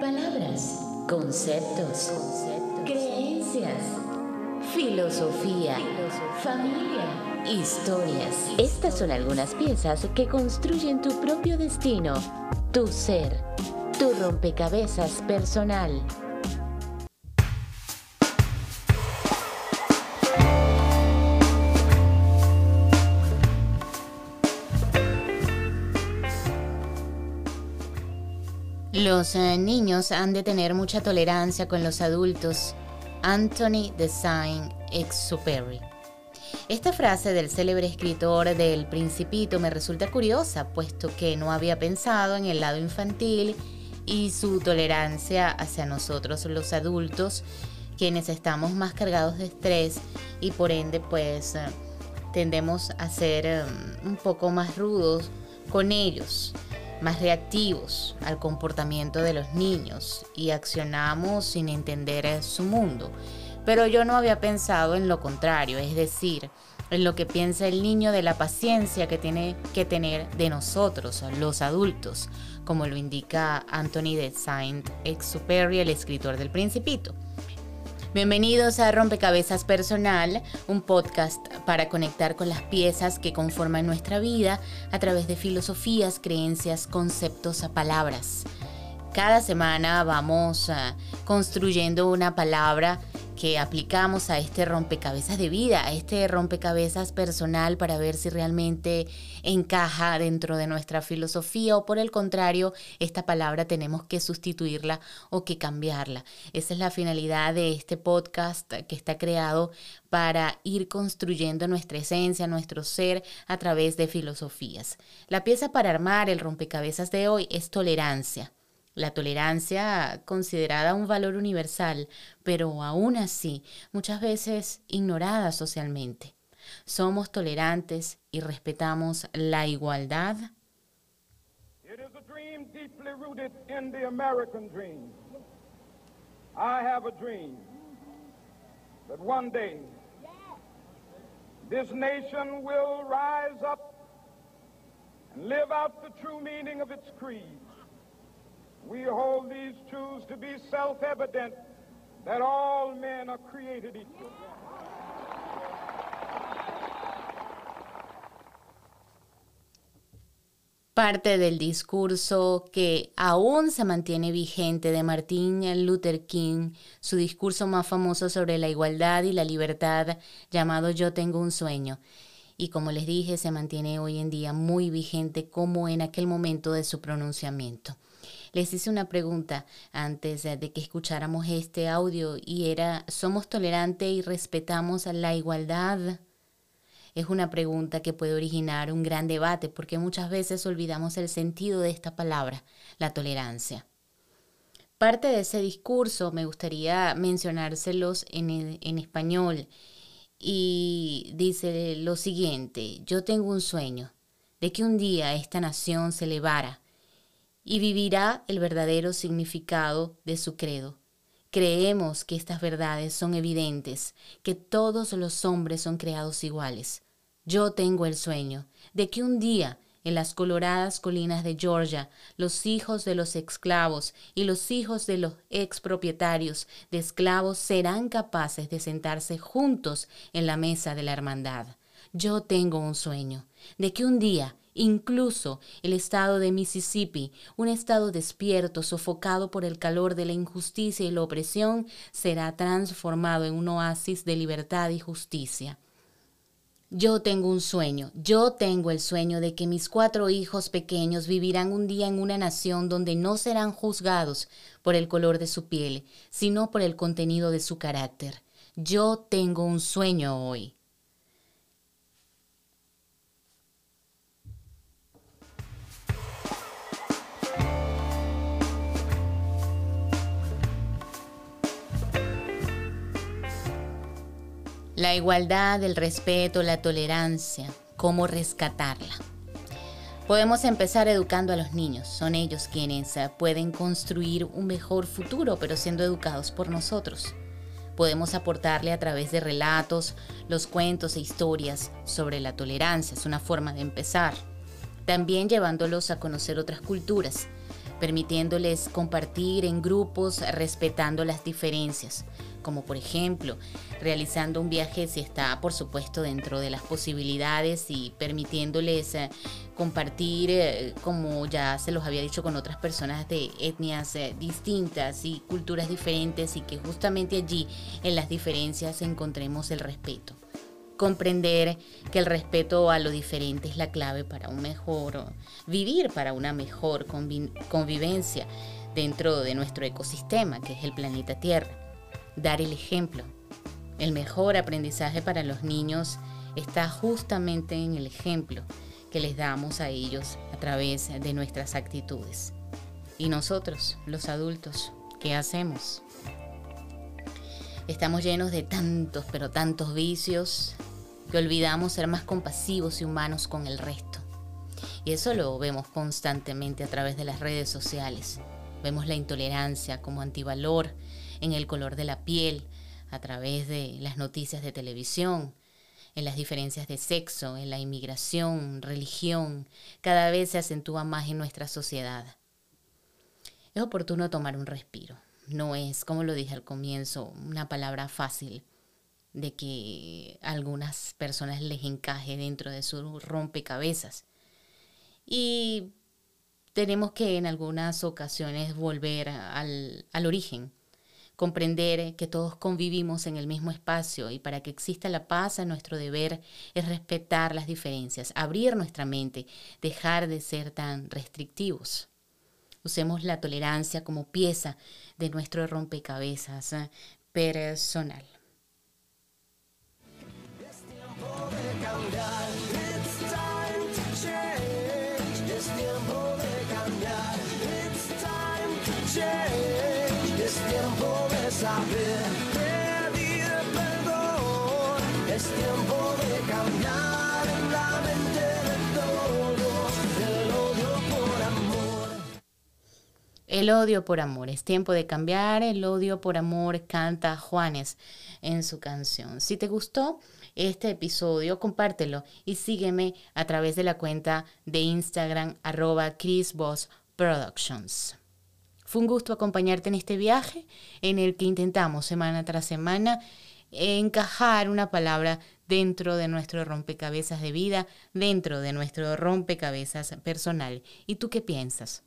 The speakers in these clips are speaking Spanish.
Palabras, conceptos, creencias, filosofía, familia, historias. Estas son algunas piezas que construyen tu propio destino, tu ser, tu rompecabezas personal. Los eh, niños han de tener mucha tolerancia con los adultos. Anthony de Saint-Exupéry. Esta frase del célebre escritor del Principito me resulta curiosa, puesto que no había pensado en el lado infantil y su tolerancia hacia nosotros los adultos, quienes estamos más cargados de estrés y por ende pues eh, tendemos a ser eh, un poco más rudos con ellos más reactivos al comportamiento de los niños y accionamos sin entender su mundo. Pero yo no había pensado en lo contrario, es decir, en lo que piensa el niño de la paciencia que tiene que tener de nosotros, los adultos, como lo indica Anthony de Saint-Exupéry, el escritor del Principito. Bienvenidos a Rompecabezas Personal, un podcast para conectar con las piezas que conforman nuestra vida a través de filosofías, creencias, conceptos, palabras. Cada semana vamos ah, construyendo una palabra que aplicamos a este rompecabezas de vida, a este rompecabezas personal para ver si realmente encaja dentro de nuestra filosofía o por el contrario, esta palabra tenemos que sustituirla o que cambiarla. Esa es la finalidad de este podcast que está creado para ir construyendo nuestra esencia, nuestro ser a través de filosofías. La pieza para armar el rompecabezas de hoy es tolerancia. La tolerancia considerada un valor universal, pero aún así muchas veces ignorada socialmente. ¿Somos tolerantes y respetamos la igualdad? It is a dream deeply rooted in the American dream. I have a dream that one day this nation will rise up and live out the true meaning of its creed. We hold these truths to be self-evident that all men are created equal. Parte del discurso que aún se mantiene vigente de Martin Luther King, su discurso más famoso sobre la igualdad y la libertad llamado Yo tengo un sueño. Y como les dije, se mantiene hoy en día muy vigente como en aquel momento de su pronunciamiento les hice una pregunta antes de que escucháramos este audio y era, ¿somos tolerantes y respetamos la igualdad? Es una pregunta que puede originar un gran debate porque muchas veces olvidamos el sentido de esta palabra, la tolerancia. Parte de ese discurso me gustaría mencionárselos en, en español y dice lo siguiente, yo tengo un sueño de que un día esta nación se elevara y vivirá el verdadero significado de su credo. Creemos que estas verdades son evidentes, que todos los hombres son creados iguales. Yo tengo el sueño de que un día en las coloradas colinas de Georgia, los hijos de los esclavos y los hijos de los expropietarios de esclavos serán capaces de sentarse juntos en la mesa de la hermandad. Yo tengo un sueño de que un día Incluso el estado de Mississippi, un estado despierto, sofocado por el calor de la injusticia y la opresión, será transformado en un oasis de libertad y justicia. Yo tengo un sueño, yo tengo el sueño de que mis cuatro hijos pequeños vivirán un día en una nación donde no serán juzgados por el color de su piel, sino por el contenido de su carácter. Yo tengo un sueño hoy. La igualdad, el respeto, la tolerancia, cómo rescatarla. Podemos empezar educando a los niños. Son ellos quienes eh, pueden construir un mejor futuro, pero siendo educados por nosotros. Podemos aportarle a través de relatos, los cuentos e historias sobre la tolerancia. Es una forma de empezar. También llevándolos a conocer otras culturas. permitiéndoles compartir en grupos respetando las diferencias, como por ejemplo realizando un viaje si está por supuesto dentro de las posibilidades y permitiéndoles eh, compartir, eh, como ya se los había dicho, con otras personas de etnias eh, distintas y culturas diferentes y que justamente allí en las diferencias encontremos el respeto comprender que el respeto a lo diferente es la clave para un mejor vivir, para una mejor convivencia dentro de nuestro ecosistema, que es el planeta Tierra. Dar el ejemplo. El mejor aprendizaje para los niños está justamente en el ejemplo que les damos a ellos a través de nuestras actitudes. Y nosotros, los adultos, ¿qué hacemos? Estamos llenos de tantos, pero tantos vicios, que olvidamos ser más compasivos y humanos con el resto. Y eso lo vemos constantemente a través de las redes sociales. Vemos la intolerancia como antivalor en el color de la piel, a través de las noticias de televisión, en las diferencias de sexo, en la inmigración, religión, cada vez se acentúa más en nuestra sociedad. Es oportuno tomar un respiro. No es, como lo dije al comienzo, una palabra fácil de que algunas personas les encaje dentro de su rompecabezas. Y tenemos que en algunas ocasiones volver al, al origen, comprender que todos convivimos en el mismo espacio y para que exista la paz nuestro deber es respetar las diferencias, abrir nuestra mente, dejar de ser tan restrictivos. Usemos la tolerancia como pieza de nuestro rompecabezas eh, personal. Es tiempo de cambiar en la mente de todos el odio por amor. El odio por amor. Es tiempo de cambiar el odio por amor, canta Juanes en su canción. Si te gustó este episodio, compártelo y sígueme a través de la cuenta de Instagram arroba Chris Productions. Fue un gusto acompañarte en este viaje en el que intentamos semana tras semana encajar una palabra dentro de nuestro rompecabezas de vida, dentro de nuestro rompecabezas personal. ¿Y tú qué piensas?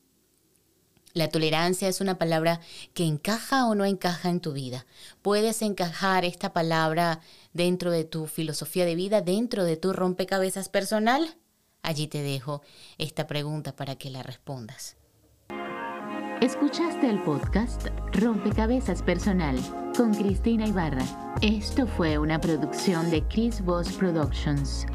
La tolerancia es una palabra que encaja o no encaja en tu vida. ¿Puedes encajar esta palabra dentro de tu filosofía de vida, dentro de tu rompecabezas personal? Allí te dejo esta pregunta para que la respondas. Escuchaste el podcast Rompecabezas Personal con Cristina Ibarra. Esto fue una producción de Chris Voss Productions.